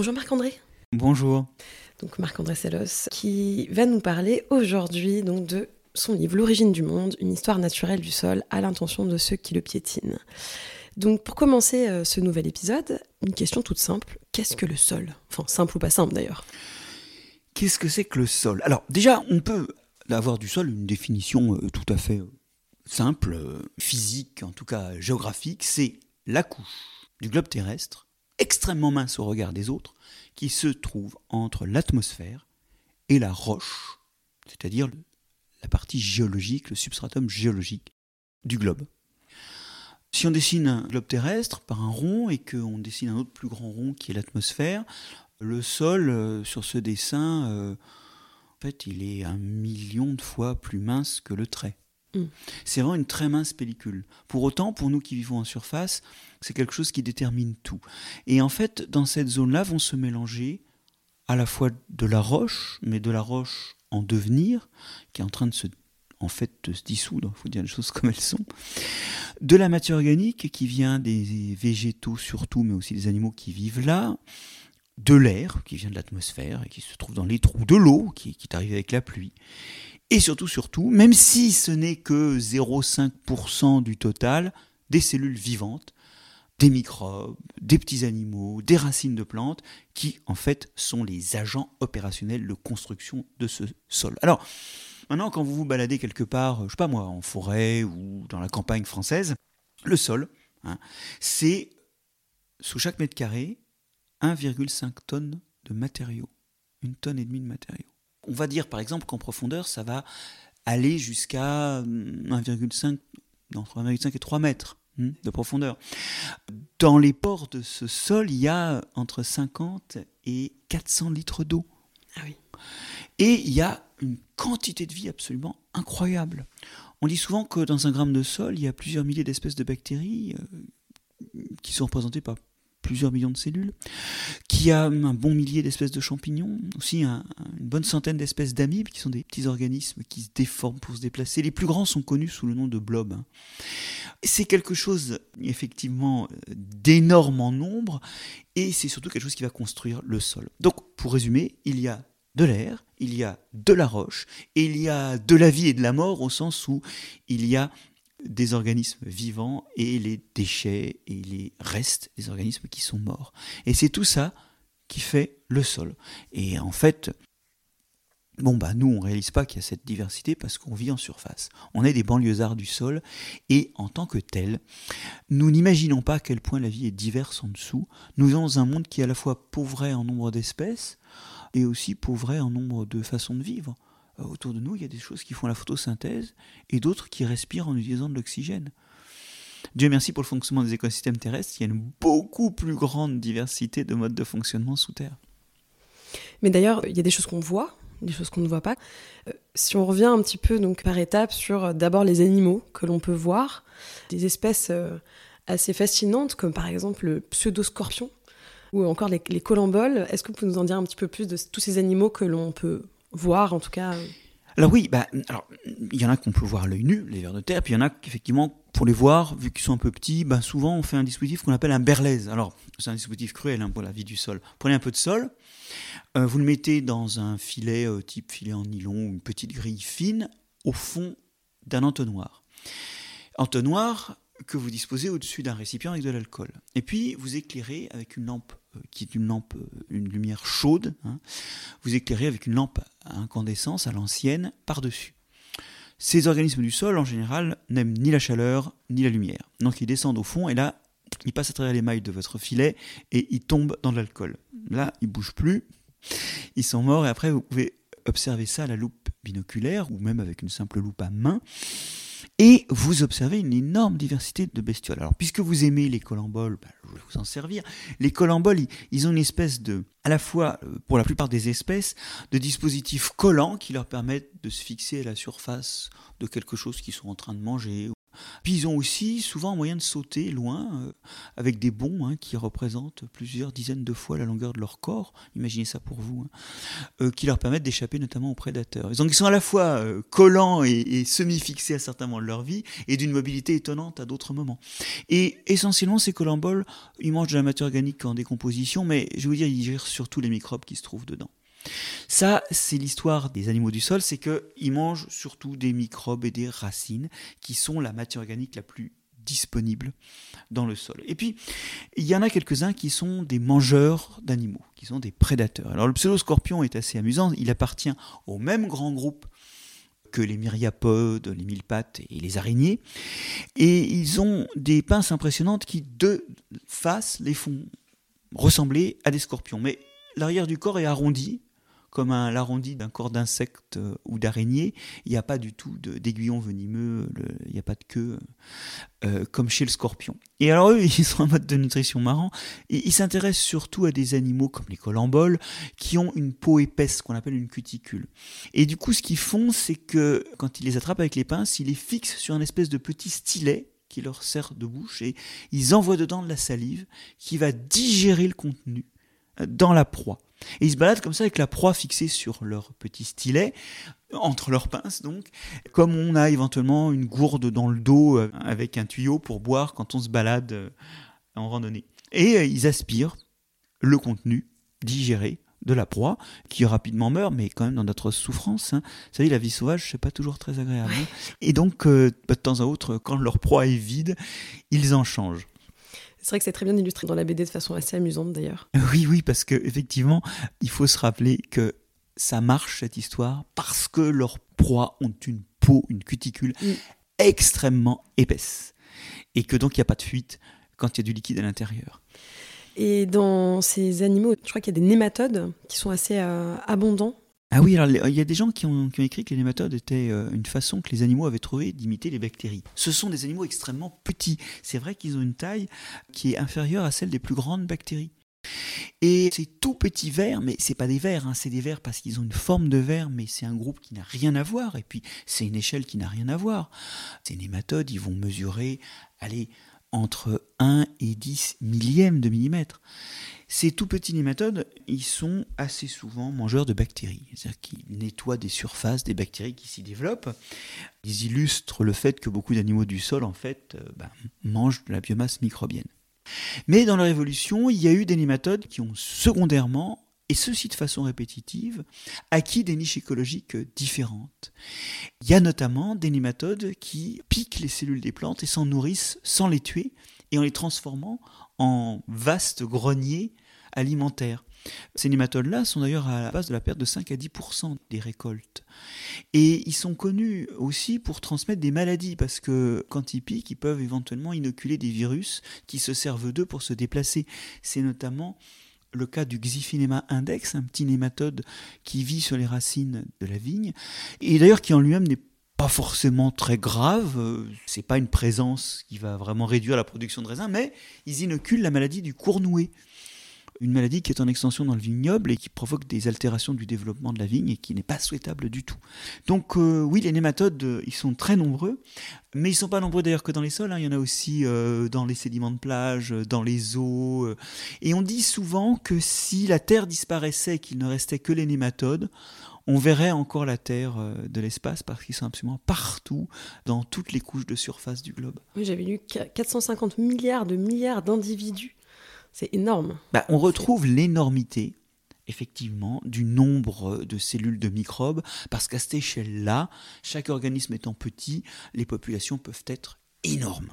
Bonjour Marc-André. Bonjour. Donc Marc-André Sellos qui va nous parler aujourd'hui donc de son livre L'origine du monde, une histoire naturelle du sol à l'intention de ceux qui le piétinent. Donc pour commencer euh, ce nouvel épisode, une question toute simple, qu'est-ce que le sol? Enfin simple ou pas simple d'ailleurs. Qu'est-ce que c'est que le sol? Alors déjà, on peut avoir du sol une définition euh, tout à fait euh, simple, physique, en tout cas géographique, c'est la couche du globe terrestre, extrêmement mince au regard des autres, qui se trouve entre l'atmosphère et la roche, c'est-à-dire la partie géologique, le substratum géologique du globe. Si on dessine un globe terrestre par un rond et qu'on dessine un autre plus grand rond qui est l'atmosphère, le sol euh, sur ce dessin, euh, en fait, il est un million de fois plus mince que le trait. Mm. C'est vraiment une très mince pellicule. Pour autant, pour nous qui vivons en surface, c'est quelque chose qui détermine tout. Et en fait, dans cette zone-là vont se mélanger à la fois de la roche, mais de la roche en devenir, qui est en train de se, en fait, de se dissoudre, il faut dire les choses comme elles sont, de la matière organique qui vient des végétaux surtout, mais aussi des animaux qui vivent là, de l'air qui vient de l'atmosphère et qui se trouve dans les trous de l'eau qui, qui est avec la pluie, et surtout, surtout, même si ce n'est que 0,5% du total, des cellules vivantes, des microbes, des petits animaux, des racines de plantes, qui en fait sont les agents opérationnels de construction de ce sol. Alors, maintenant, quand vous vous baladez quelque part, je sais pas moi, en forêt ou dans la campagne française, le sol, hein, c'est sous chaque mètre carré 1,5 tonnes de matériaux, une tonne et demie de matériaux. On va dire par exemple qu'en profondeur, ça va aller jusqu'à 1,5 entre 1,5 et 3 mètres hmm, de profondeur. Dans les pores de ce sol, il y a entre 50 et 400 litres d'eau. Ah oui. Et il y a une quantité de vie absolument incroyable. On dit souvent que dans un gramme de sol, il y a plusieurs milliers d'espèces de bactéries euh, qui sont représentées par plusieurs millions de cellules, qui a un bon millier d'espèces de champignons, aussi une bonne centaine d'espèces d'amibes, qui sont des petits organismes qui se déforment pour se déplacer. Les plus grands sont connus sous le nom de blobs. Hein. C'est quelque chose, effectivement, d'énorme en nombre, et c'est surtout quelque chose qui va construire le sol. Donc, pour résumer, il y a de l'air, il y a de la roche, et il y a de la vie et de la mort au sens où il y a des organismes vivants et les déchets et les restes des organismes qui sont morts. Et c'est tout ça qui fait le sol. Et en fait, bon bah nous on réalise pas qu'il y a cette diversité parce qu'on vit en surface. On est des banlieusards du sol et en tant que tel, nous n'imaginons pas à quel point la vie est diverse en dessous. Nous vivons dans un monde qui est à la fois pauvret en nombre d'espèces et aussi pauvret en nombre de façons de vivre. Euh, autour de nous, il y a des choses qui font la photosynthèse et d'autres qui respirent en utilisant de l'oxygène. Dieu merci pour le fonctionnement des écosystèmes terrestres, il y a une beaucoup plus grande diversité de modes de fonctionnement sous Terre. Mais d'ailleurs, il y a des choses qu'on voit, des choses qu'on ne voit pas. Euh, si on revient un petit peu donc par étapes sur euh, d'abord les animaux que l'on peut voir, des espèces assez fascinantes comme par exemple le pseudo-scorpion ou encore les, les colamboles, est-ce que vous pouvez nous en dire un petit peu plus de tous ces animaux que l'on peut voir en tout cas. Euh. Alors oui, bah, alors il y en a qu'on peut voir à l'œil nu, les vers de terre, puis il y en a qu'effectivement, pour les voir, vu qu'ils sont un peu petits, bah, souvent on fait un dispositif qu'on appelle un berlaise. Alors c'est un dispositif cruel hein, pour la vie du sol. Prenez un peu de sol, euh, vous le mettez dans un filet euh, type filet en nylon ou une petite grille fine au fond d'un entonnoir. Entonnoir que vous disposez au-dessus d'un récipient avec de l'alcool. Et puis vous éclairez avec une lampe euh, qui est une lampe, euh, une lumière chaude, hein, vous éclairez avec une lampe à incandescence à l'ancienne par-dessus. Ces organismes du sol, en général, n'aiment ni la chaleur ni la lumière. Donc ils descendent au fond et là, ils passent à travers les mailles de votre filet et ils tombent dans l'alcool. Là, ils bougent plus, ils sont morts et après vous pouvez observer ça à la loupe binoculaire ou même avec une simple loupe à main. Et vous observez une énorme diversité de bestioles. Alors, puisque vous aimez les colamboles, ben, je vais vous en servir. Les colamboles, ils, ont une espèce de, à la fois, euh, pour la plupart des espèces, de dispositifs collants qui leur permettent de se fixer à la surface de quelque chose qu'ils sont en train de manger. Puis ils ont aussi souvent moyen de sauter loin, euh, avec des bonds hein, qui représentent plusieurs dizaines de fois la longueur de leur corps, imaginez ça pour vous, hein, euh, qui leur permettent d'échapper notamment aux prédateurs. Donc ils sont à la fois euh, collants et, semi-fixés à certains moments de leur vie, et d'une mobilité étonnante à d'autres moments. Et essentiellement, ces colamboles, ils mangent de la matière organique en décomposition, mais je vous dire, ils gèrent surtout les microbes qui se trouvent dedans. Ça, c'est l'histoire des animaux du sol, c'est qu'ils mangent surtout des microbes et des racines, qui sont la matière organique la plus disponible dans le sol. Et puis, il y en a quelques-uns qui sont des mangeurs d'animaux, qui sont des prédateurs. Alors le pseudoscorpion est assez amusant, il appartient au même grand groupe que les myriapodes, les mille pattes et les araignées. Et ils ont des pinces impressionnantes qui, de face, les font ressembler à des scorpions. Mais l'arrière du corps est arrondi, comme un l'arrondi d'un corps d'insecte euh, ou d'araignée. Il n'y a pas du tout d'aiguillon venimeux, il n'y a pas de queue, euh, comme chez le scorpion. Et alors eux, ils sont en mode de nutrition marrant, ils s'intéressent surtout à des animaux comme les colamboles, qui ont une peau épaisse, qu'on appelle une cuticule. Et du coup, ce qu'ils font, c'est que quand ils les attrapent avec les pinces, ils les fixent sur un espèce de petit stylet qui leur sert de bouche, et ils envoient dedans de la salive qui va digérer le contenu euh, dans la proie. Et ils se baladent comme ça avec la proie fixée sur leur petit stylet, entre leurs pinces donc, comme on a éventuellement une gourde dans le dos euh, avec un tuyau pour boire quand on se balade euh, en randonnée. Et euh, ils aspirent le contenu digéré de la proie, qui rapidement meurt, mais quand même dans notre souffrance. Hein. Vous savez, la vie sauvage, c'est pas toujours très agréable. Hein. Et donc, de temps à autre, quand leur proie est vide, ils en changent. C'est vrai que c'est très bien illustré dans la BD de façon assez amusante d'ailleurs. Oui, oui, parce que effectivement, il faut se rappeler que ça marche cette histoire parce que leurs proies ont une peau, une cuticule extrêmement épaisse et que donc il n'y a pas de fuite quand il y a du liquide à l'intérieur. Et dans ces animaux, je crois qu'il y a des nématodes qui sont assez euh, abondants ah oui, alors il y a des gens qui ont, écrit que les nématodes étaient euh, une façon que les animaux avaient trouvé d'imiter les bactéries. Ce sont des animaux extrêmement petits. C'est vrai qu'ils ont une taille qui est inférieure à celle des plus grandes bactéries. Et ces tout petits vers, mais c'est pas des vers, hein, c'est des vers parce qu'ils ont une forme de vers, mais c'est un groupe qui n'a rien à voir, et puis c'est une échelle qui n'a rien à voir. Ces nématodes, ils vont mesurer, allez, entre 1 et 10 millièmes de millimètre. Ces tout petits nématodes, ils sont assez souvent mangeurs de bactéries, c'est-à-dire qu'ils nettoient des surfaces des bactéries qui s'y développent. Ils illustrent le fait que beaucoup d'animaux du sol, en fait, euh, ben, mangent de la biomasse microbienne. Mais dans leur évolution, il y a eu des nématodes qui ont secondairement et ceci de façon répétitive, acquis des niches écologiques différentes. Il y a notamment des nématodes qui piquent les cellules des plantes et s'en nourrissent sans les tuer et en les transformant en vastes greniers alimentaires. Ces nématodes-là sont d'ailleurs à la base de la perte de 5 à 10 des récoltes. Et ils sont connus aussi pour transmettre des maladies, parce que quand ils piquent, ils peuvent éventuellement inoculer des virus qui se servent d'eux pour se déplacer. C'est notamment le cas du Xiphinema index, un petit nématode qui vit sur les racines de la vigne, et d'ailleurs qui en lui-même n'est pas forcément très grave, euh, c'est pas une présence qui va vraiment réduire la production de raisins, mais ils inoculent la maladie du cournouet une maladie qui est en extension dans le vignoble et qui provoque des altérations du développement de la vigne et qui n'est pas souhaitable du tout. Donc euh, oui, les nématodes, euh, ils sont très nombreux, mais ils sont pas nombreux d'ailleurs que dans les sols, hein. il y en a aussi dans les sédiments de plage, dans les eaux. et on dit souvent que si la Terre disparaissait et qu'il ne restait que les nématodes, on verrait encore la Terre de l'espace parce qu'ils sont absolument partout, dans toutes les couches de surface du globe. Oui, j'avais lu 450 milliards de milliards d'individus c'est énorme. Bah, on retrouve l'énormité, effectivement, du nombre de cellules de microbes, parce qu'à cette échelle-là, chaque organisme étant petit, les populations peuvent être énormes.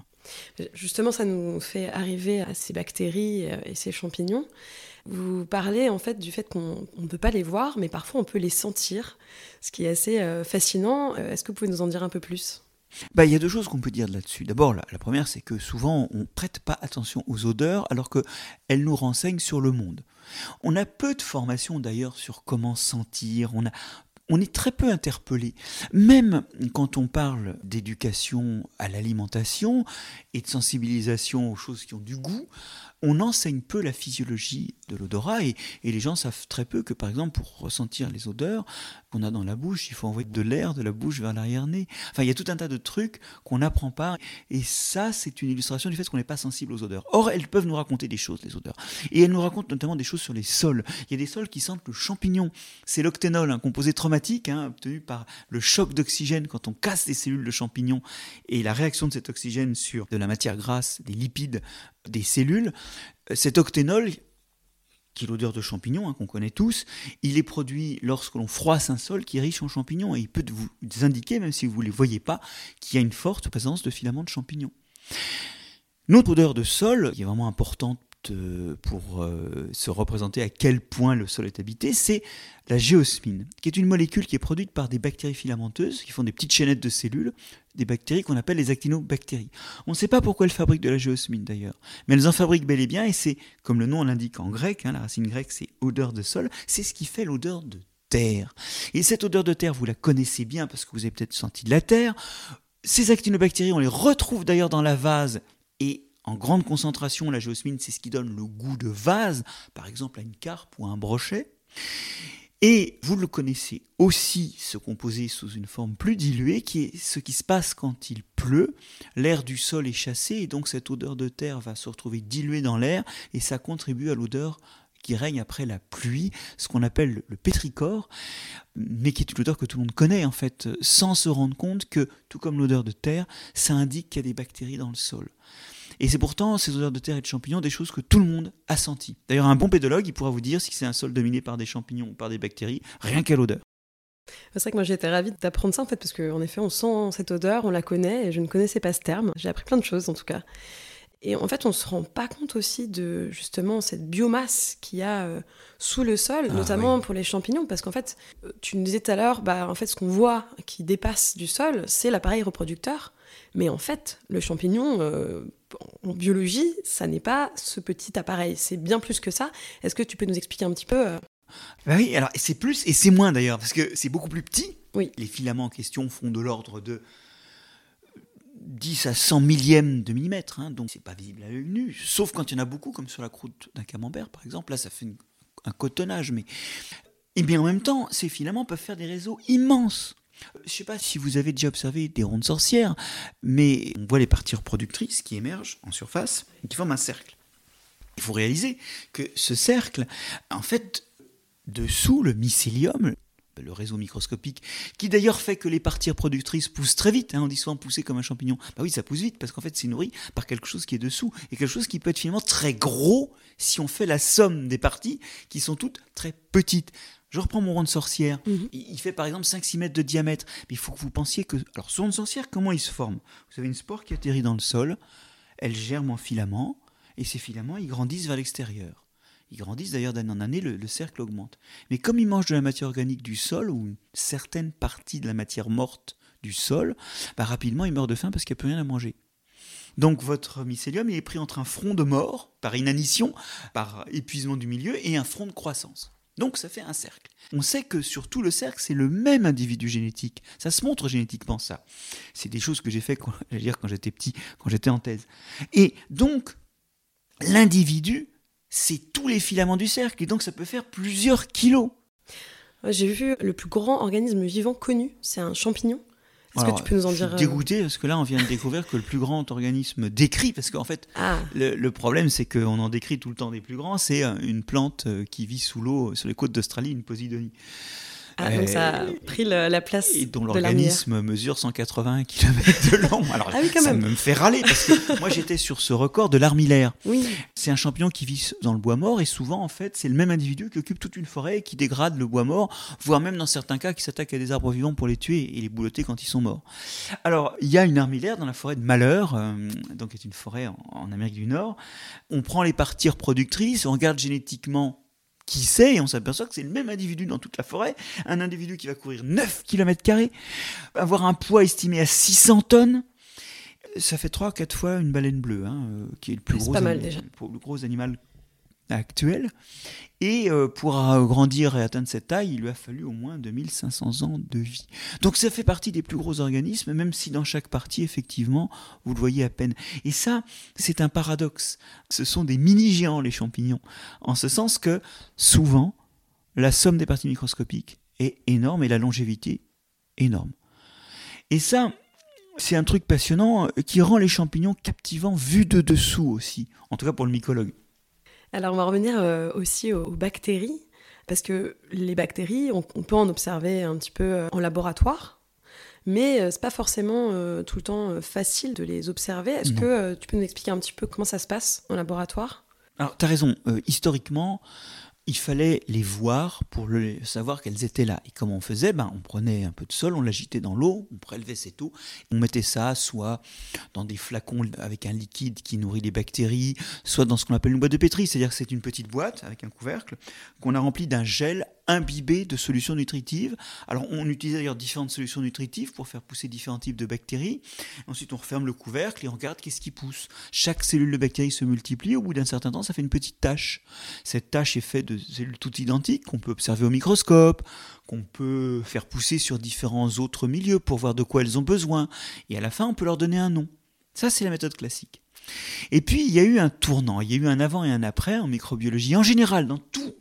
Justement, ça nous fait arriver à ces bactéries et ces champignons. Vous parlez en fait du fait qu'on ne peut pas les voir, mais parfois on peut les sentir, ce qui est assez euh, fascinant. Euh, est-ce que vous pouvez nous en dire un peu plus? Bah, il y a deux choses qu'on peut dire là-dessus. D'abord, la, première, c'est que souvent, on ne prête pas attention aux odeurs alors qu'elles nous renseignent sur le monde. On a peu de formation d'ailleurs sur comment sentir, on, a, on est très peu interpellé. Même quand on parle d'éducation à l'alimentation et de sensibilisation aux choses qui ont du goût, on enseigne peu la physiologie de l'odorat et, les gens savent très peu que par exemple pour ressentir les odeurs qu'on a dans la bouche, il faut envoyer de l'air de la bouche vers l'arrière-nez. Enfin, il y a tout un tas de trucs qu'on n'apprend pas et ça c'est une illustration du fait qu'on n'est pas sensible aux odeurs. Or, elles peuvent nous raconter des choses, les odeurs. Et elles nous racontent notamment des choses sur les sols. Il y a des sols qui sentent le champignon. C'est l'octénol, un composé traumatique hein, obtenu par le choc d'oxygène quand on casse des cellules de champignons et la réaction de cet oxygène sur de la matière grasse, des lipides, des cellules. Cet octénol, qui est l'odeur de champignon, hein, qu'on connaît tous, il est produit lorsque l'on froisse un sol qui est riche en champignons et il peut vous indiquer, même si vous ne les voyez pas, qu'il y a une forte présence de filaments de champignons. Notre odeur de sol, qui est vraiment importante euh, pour euh, se représenter à quel point le sol est habité, c'est la géosmine, qui est une molécule qui est produite par des bactéries filamenteuses, qui font des petites chaînettes de cellules, des bactéries qu'on appelle les actinobactéries. On ne sait pas pourquoi elles fabriquent de la géosmine d'ailleurs, mais elles en fabriquent bel et bien, et c'est, comme le nom l'indique en grec, hein, la racine grecque c'est odeur de sol, c'est ce qui fait l'odeur de terre. Et cette odeur de terre, vous la connaissez bien parce que vous avez peut-être senti de la terre. Ces actinobactéries, on les retrouve d'ailleurs dans la vase et en grande concentration, la géosmine, c'est ce qui donne le goût de vase, par exemple à une carpe ou à un brochet. Et vous le connaissez aussi, ce composé sous une forme plus diluée, qui est ce qui se passe quand il pleut. L'air du sol est chassé et donc cette odeur de terre va se retrouver diluée dans l'air et ça contribue à l'odeur qui règne après la pluie, ce qu'on appelle le pétrichor, mais qui est une odeur que tout le monde connaît en fait, sans se rendre compte que, tout comme l'odeur de terre, ça indique qu'il y a des bactéries dans le sol. Et c'est pourtant ces odeurs de terre et de champignons des choses que tout le monde a senties. D'ailleurs, un bon pédologue, il pourra vous dire si c'est un sol dominé par des champignons ou par des bactéries, rien qu'à l'odeur. C'est vrai que moi j'étais ravie d'apprendre ça en fait, parce qu'en effet on sent cette odeur, on la connaît, et je ne connaissais pas ce terme. J'ai appris plein de choses en tout cas. Et en fait, on se rend pas compte aussi de justement cette biomasse qu'il y a euh, sous le sol, ah notamment pour les champignons, parce qu'en fait, euh, tu nous disais tout à l'heure, bah, en fait, ce qu'on voit qui dépasse du sol, c'est l'appareil reproducteur. Mais en fait, le champignon, euh, en biologie, ça n'est pas ce petit appareil, c'est bien plus que ça. Est-ce que tu peux nous expliquer un petit peu bah oui, alors c'est plus et c'est moins d'ailleurs, parce que c'est beaucoup plus petit. Oui. Les filaments en question font de l'ordre de 10 à 100 millièmes de millimètre, hein, donc c'est pas visible à l'œil nu, sauf quand il y en a beaucoup, comme sur la croûte d'un camembert par exemple, là ça fait un cotonnage, mais... Et bien en même temps, ces filaments peuvent faire des réseaux immenses. Je ne sais pas si vous avez déjà observé des rondes sorcières, mais on voit les parties reproductrices qui émergent en surface et qui forment un cercle. Il faut réaliser que ce cercle, en fait, dessous le mycélium, le réseau microscopique, qui d'ailleurs fait que les parties reproductrices poussent très vite. Hein, on dit souvent pousser comme un champignon. Bah oui, ça pousse vite parce qu'en fait, c'est nourri par quelque chose qui est dessous et quelque chose qui peut être finalement très gros si on fait la somme des parties qui sont toutes très petites. Je reprends mon rond de sorcière. Mhm. Il fait par exemple 5-6 mètres de diamètre. Mais il faut que vous pensiez que. Alors, ce rond de sorcière, comment il se forme? Vous avez une spore qui atterrit dans le sol, elle germe en filaments, et ces filaments, ils grandissent vers l'extérieur. Ils grandissent d'ailleurs d'année en année, le, cercle augmente. Mais comme ils mangent de la matière organique du sol, ou une certaine partie de la matière morte du sol, bah, rapidement ils meurent de faim parce qu'il n'y a plus rien à manger. Donc votre mycélium est pris entre un front de mort, par inanition, par épuisement du milieu, et un front de croissance. Donc ça fait un cercle. On sait que sur tout le cercle, c'est le même individu génétique. Ça se montre génétiquement ça. C'est des choses que j'ai fait quand, quand j'étais petit, quand j'étais en thèse. Et donc, l'individu c'est tous les filaments du cercle, et donc ça peut faire plusieurs kilos. J'ai vu le plus grand organisme vivant connu, c'est un champignon. Est-ce que tu peux nous en dire euh, dégoûté parce que là, on vient de découvrir que le plus grand organisme décrit, parce qu'en fait, ah. le, problème, c'est qu'on en décrit tout le temps des plus grands, c'est euh, une plante euh, qui vit sous l'eau sur les côtes d'Australie, une posidonie. Ah, donc ça a pris la place. Et dont l'organisme mesure 180 km de long. Alors ah ça me fait râler parce que moi j'étais sur ce record de l'armillaire. Oui. C'est un champignon qui vit dans le bois mort et souvent en fait c'est le même individu qui occupe toute une forêt et qui dégrade le bois mort, voire même dans certains cas qui s'attaque à des arbres vivants pour les tuer et les boulotter quand ils sont morts. Alors il y a une armillaire dans la forêt de Malheur, euh, donc qui est une forêt en, en Amérique du Nord. On prend les parties reproductrices, on regarde génétiquement qui sait, et on s'aperçoit que c'est le même individu dans toute la forêt, un individu qui va courir 9 km, avoir un poids estimé à 600 tonnes, ça fait 3-4 fois une baleine bleue, hein, euh, qui est le plus gros, pas mal, déjà. le gros animal actuelle. Et euh, pour grandir et atteindre cette taille, il lui a fallu au moins 2500 ans de vie. Donc ça fait partie des plus gros organismes, même si dans chaque partie, effectivement, vous le voyez à peine. Et ça, c'est un paradoxe. Ce sont des mini-géants, les champignons. En ce sens que, souvent, la somme des parties microscopiques est énorme et la longévité énorme. Et ça, c'est un truc passionnant qui rend les champignons captivants vus de dessous aussi, en tout cas pour le mycologue. Alors on va revenir euh, aussi aux, bactéries, parce que les bactéries, on, peut en observer un petit peu euh, en laboratoire, mais euh, c'est pas forcément tout le temps facile de les observer. Est-ce que tu peux nous expliquer un petit peu comment ça se passe en laboratoire? Alors tu as raison, historiquement, il fallait les voir pour savoir qu'elles étaient là. Et comment on faisait? Ben, On prenait un peu de sol, on l'agitait dans l'eau, on prélevait cette eau, on mettait ça soit dans des flacons avec un liquide qui nourrit les bactéries, soit dans ce qu'on appelle une boîte de pétri, c'est-à-dire que c'est une petite boîte avec un couvercle qu'on a rempli d'un gel imbibé de solutions nutritives. Alors on utilise d'ailleurs différentes solutions nutritives pour faire pousser différents types de bactéries. Ensuite on referme le couvercle et on regarde qu'est-ce qui pousse. Chaque cellule de bactéries se multiplie, au bout d'un certain temps ça fait une petite tache. Cette tache est faite de cellules toutes identiques qu'on peut observer au microscope, qu'on peut faire pousser sur différents autres milieux pour voir de quoi elles ont besoin. Et à la fin on peut leur donner un nom. Ça c'est la méthode classique. Et puis il y a eu un tournant, il y a eu un avant et un après en microbiologie, en général dans tout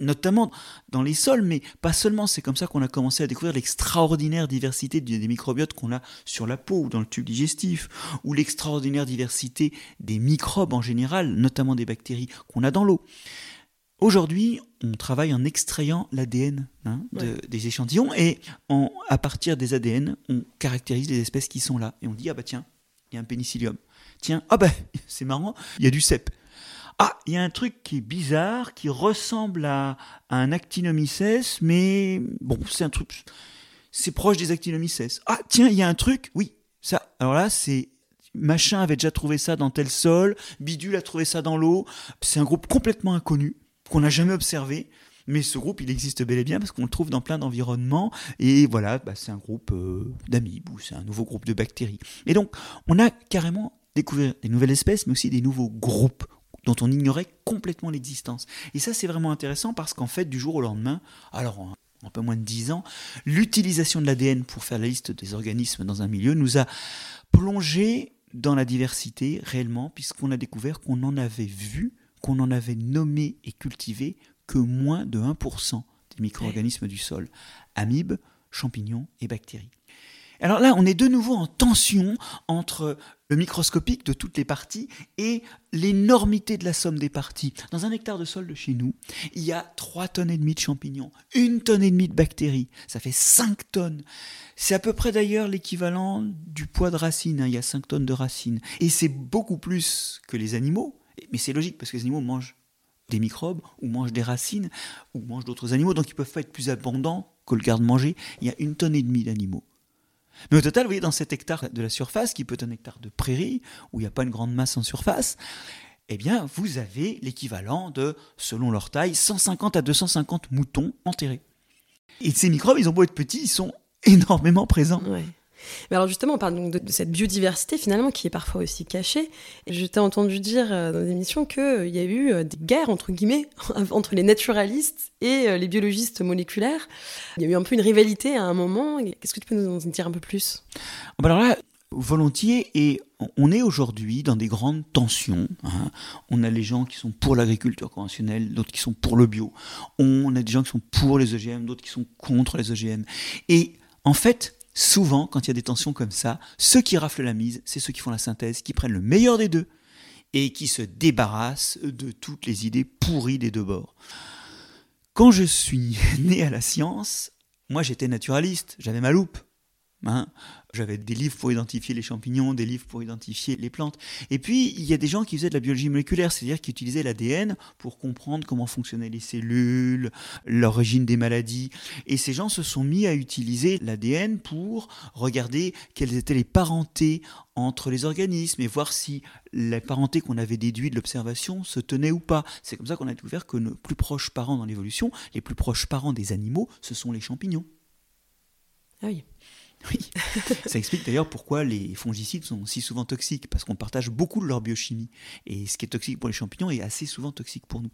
notamment dans les sols, mais pas seulement. C'est comme ça qu'on a commencé à découvrir l'extraordinaire diversité des microbiotes qu'on a sur la peau ou dans le tube digestif, ou l'extraordinaire diversité des microbes en général, notamment des bactéries qu'on a dans l'eau. Aujourd'hui, on travaille en extrayant l'ADN hein, des échantillons et à partir des ADN, on caractérise les espèces qui sont là. Et on dit, ah bah tiens, il y a un pénicillium. Tiens, ah bah c'est marrant, il y a du cep. Ah, il y a un truc qui est bizarre, qui ressemble à, un actinomycète, mais bon, c'est un truc. C'est proche des actinomycètes. Ah, tiens, il y a un truc, oui, ça. Alors là, c'est. Machin avait déjà trouvé ça dans tel sol, Bidule a trouvé ça dans l'eau. C'est un groupe complètement inconnu, qu'on n'a jamais observé. Mais ce groupe, il existe bel et bien parce qu'on le trouve dans plein d'environnements. Et voilà, bah, c'est un groupe euh, d'amibes ou c'est un nouveau groupe de bactéries. Et donc, on a carrément découvert des nouvelles espèces, mais aussi des nouveaux groupes dont on ignorait complètement l'existence. Et ça, c'est vraiment intéressant parce qu'en fait, du jour au lendemain, alors en un peu moins de 10 ans, l'utilisation de l'ADN pour faire la liste des organismes dans un milieu nous a plongé dans la diversité réellement, puisqu'on a découvert qu'on en avait vu, qu'on en avait nommé et cultivé que moins de 1% des micro-organismes du sol, amibes, champignons et bactéries. Alors là, on est de nouveau en tension entre le microscopique de toutes les parties et l'énormité de la somme des parties. Dans un hectare de sol de chez nous, il y a 3 tonnes et demie de champignons, une tonne et demie de bactéries, ça fait 5 tonnes. C'est à peu près d'ailleurs l'équivalent du poids de racines, hein. il y a 5 tonnes de racines. Et c'est beaucoup plus que les animaux, mais c'est logique parce que les animaux mangent des microbes ou mangent des racines ou mangent d'autres animaux, donc ils peuvent pas être plus abondants que le garde-manger. Il y a une tonne et demie d'animaux. Mais au total, vous voyez, dans cet hectare de la surface, qui peut être un hectare de prairie, où il n'y a pas une grande masse en surface, eh bien, vous avez l'équivalent de, selon leur taille, 150 à 250 moutons enterrés. Et ces microbes, ils ont beau être petits, ils sont énormément présents. Mais alors justement, on parle donc de, cette biodiversité finalement qui est parfois aussi cachée. Je t'ai entendu dire euh, dans l'émission qu'il euh, y a eu euh, des guerres, entre guillemets, entre les naturalistes et les biologistes moléculaires. Il y a eu un peu une rivalité à un moment. Qu'est-ce que tu peux nous en dire un peu plus? Ah bah Alors là, volontiers, et on est aujourd'hui dans des grandes tensions. Hein. On a les gens qui sont pour l'agriculture conventionnelle, d'autres qui sont pour le bio. On a des gens qui sont pour les OGM, d'autres qui sont contre les OGM. Et en fait, souvent, quand il y a des tensions comme ça, ceux qui raflent la mise, c'est ceux qui font la synthèse, qui prennent le meilleur des deux et qui se débarrassent de toutes les idées pourries des deux bords. Quand je suis né à la science, moi j'étais naturaliste, j'avais ma loupe. Hein. J'avais des livres pour identifier les champignons, des livres pour identifier les plantes. Et puis, il y a des gens qui faisaient de la biologie moléculaire, c'est-à-dire qui utilisaient l'ADN pour comprendre comment fonctionnaient les cellules, l'origine des maladies. Et ces gens se sont mis à utiliser l'ADN pour regarder quelles étaient les parentés entre les organismes et voir si les parentés qu'on avait déduites de l'observation se tenaient ou pas. C'est comme ça qu'on a découvert que nos plus proches parents dans l'évolution, les plus proches parents des animaux, ce sont les champignons. Ah oui. Oui, ça explique d'ailleurs pourquoi les fongicides sont si souvent toxiques, parce qu'on partage beaucoup de leur biochimie. Et ce qui est toxique pour les champignons est assez souvent toxique pour nous.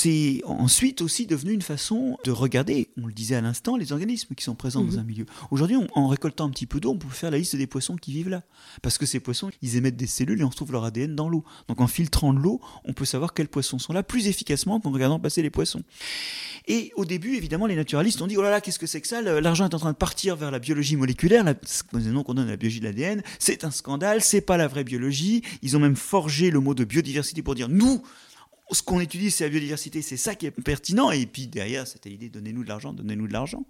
C'est ensuite aussi devenu une façon de regarder, on le disait à l'instant, les organismes qui sont présents dans Mhm. un milieu. Aujourd'hui, on- en récoltant un petit peu d'eau, on peut faire la liste des poissons qui vivent là. Parce que ces poissons, ils émettent des cellules et on retrouve leur ADN dans l'eau. Donc en filtrant de l'eau, on peut savoir quels poissons sont là plus efficacement qu'en regardant passer les poissons. Et au début, évidemment, les naturalistes ont dit oh là là, qu'est-ce que c'est que ça? Le- L'argent est en train de partir vers la biologie moléculaire, la, nom qu'on donne à la biologie de l'ADN. C'est un scandale, c'est pas la vraie biologie. Ils ont même forgé le mot de biodiversité pour dire nous. Ce qu'on étudie, c'est la biodiversité, c'est ça qui est pertinent. Et puis derrière, c'était l'idée donnez-nous de l'argent, donnez-nous de l'argent.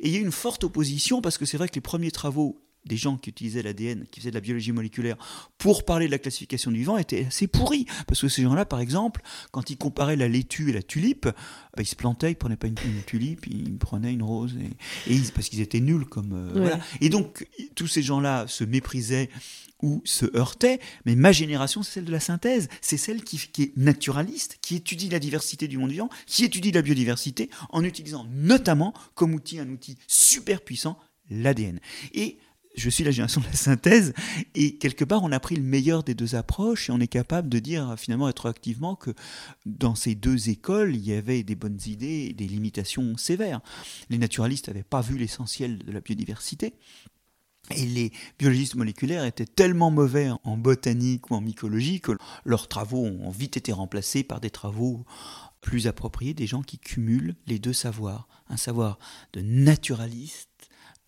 Et il y a une forte opposition parce que c'est vrai que les premiers travaux des gens qui utilisaient l'ADN, qui faisaient de la biologie moléculaire pour parler de la classification du vivant étaient assez pourris. Parce que ces gens-là, par exemple, quand ils comparaient la laitue et la tulipe, bah, ils se plantaient, ils prenaient pas une, une tulipe, ils prenaient une rose. Et, et ils- parce qu'ils étaient nuls comme. euh, Ouais. voilà. Et donc, tous ces gens-là se méprisaient ou se heurtaient. Mais ma génération, c'est celle de la synthèse. C'est celle qui, qui est naturaliste, qui étudie la diversité du monde vivant, qui étudie la biodiversité en utilisant notamment comme outil un outil super puissant, l'ADN. Et je suis la génération de la synthèse, et quelque part, on a pris le meilleur des deux approches, et on est capable de dire finalement rétroactivement que dans ces deux écoles, il y avait des bonnes idées et des limitations sévères. Les naturalistes n'avaient pas vu l'essentiel de la biodiversité. Et les biologistes moléculaires étaient tellement mauvais en botanique ou en mycologie que leurs travaux ont vite été remplacés par des travaux plus appropriés, des gens qui cumulent les deux savoirs. Un savoir de naturaliste,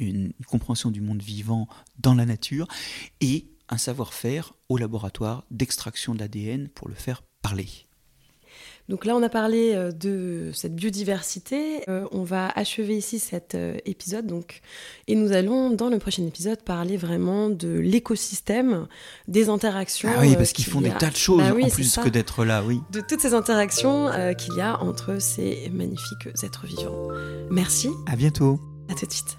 une compréhension du monde vivant dans la nature, et un savoir-faire au laboratoire d'extraction de l'ADN pour le faire parler. Donc là, on a parlé euh, de cette biodiversité. Euh, on va achever ici cet euh, épisode. Donc, et nous allons, dans le prochain épisode, parler vraiment de l'écosystème, des interactions. Ah oui, euh, parce qu'ils qu'il font des tas de choses Bah oui, en plus que d'être là, oui. De toutes ces interactions euh, qu'il y a entre ces magnifiques êtres vivants. Merci, À bientôt. à tout de suite.